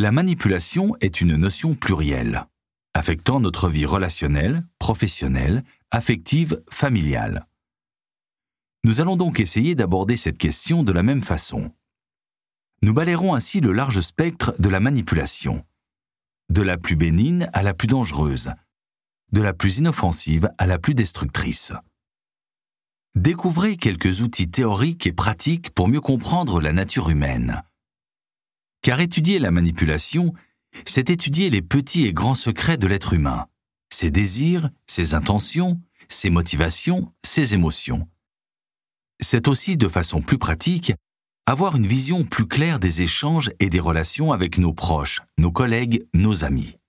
La manipulation est une notion plurielle, affectant notre vie relationnelle, professionnelle, affective, familiale. Nous allons donc essayer d'aborder cette question de la même façon. Nous balayerons ainsi le large spectre de la manipulation, de la plus bénigne à la plus dangereuse, de la plus inoffensive à la plus destructrice. Découvrez quelques outils théoriques et pratiques pour mieux comprendre la nature humaine. Car étudier la manipulation, c'est étudier les petits et grands secrets de l'être humain, ses désirs, ses intentions, ses motivations, ses émotions. C'est aussi, de façon plus pratique, avoir une vision plus claire des échanges et des relations avec nos proches, nos collègues, nos amis.